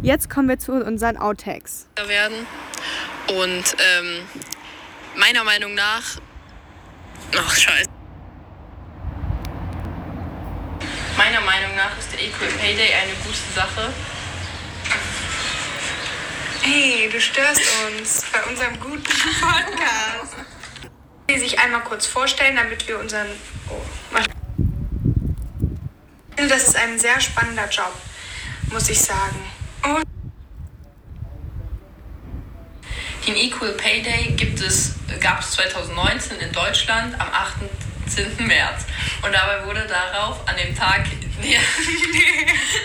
Jetzt kommen wir zu unseren Outtakes. werden. Und ähm, meiner Meinung nach. Ach, scheiße. Meiner Meinung nach ist der Equal Pay Day eine gute Sache. Hey, du störst uns bei unserem guten Podcast. Sie sich einmal kurz vorstellen, damit wir unseren. Oh, ich finde, das ist ein sehr spannender Job, muss ich sagen. Den Equal Pay Day gibt es, gab es 2019 in Deutschland am 18. März. Und dabei wurde darauf an dem Tag.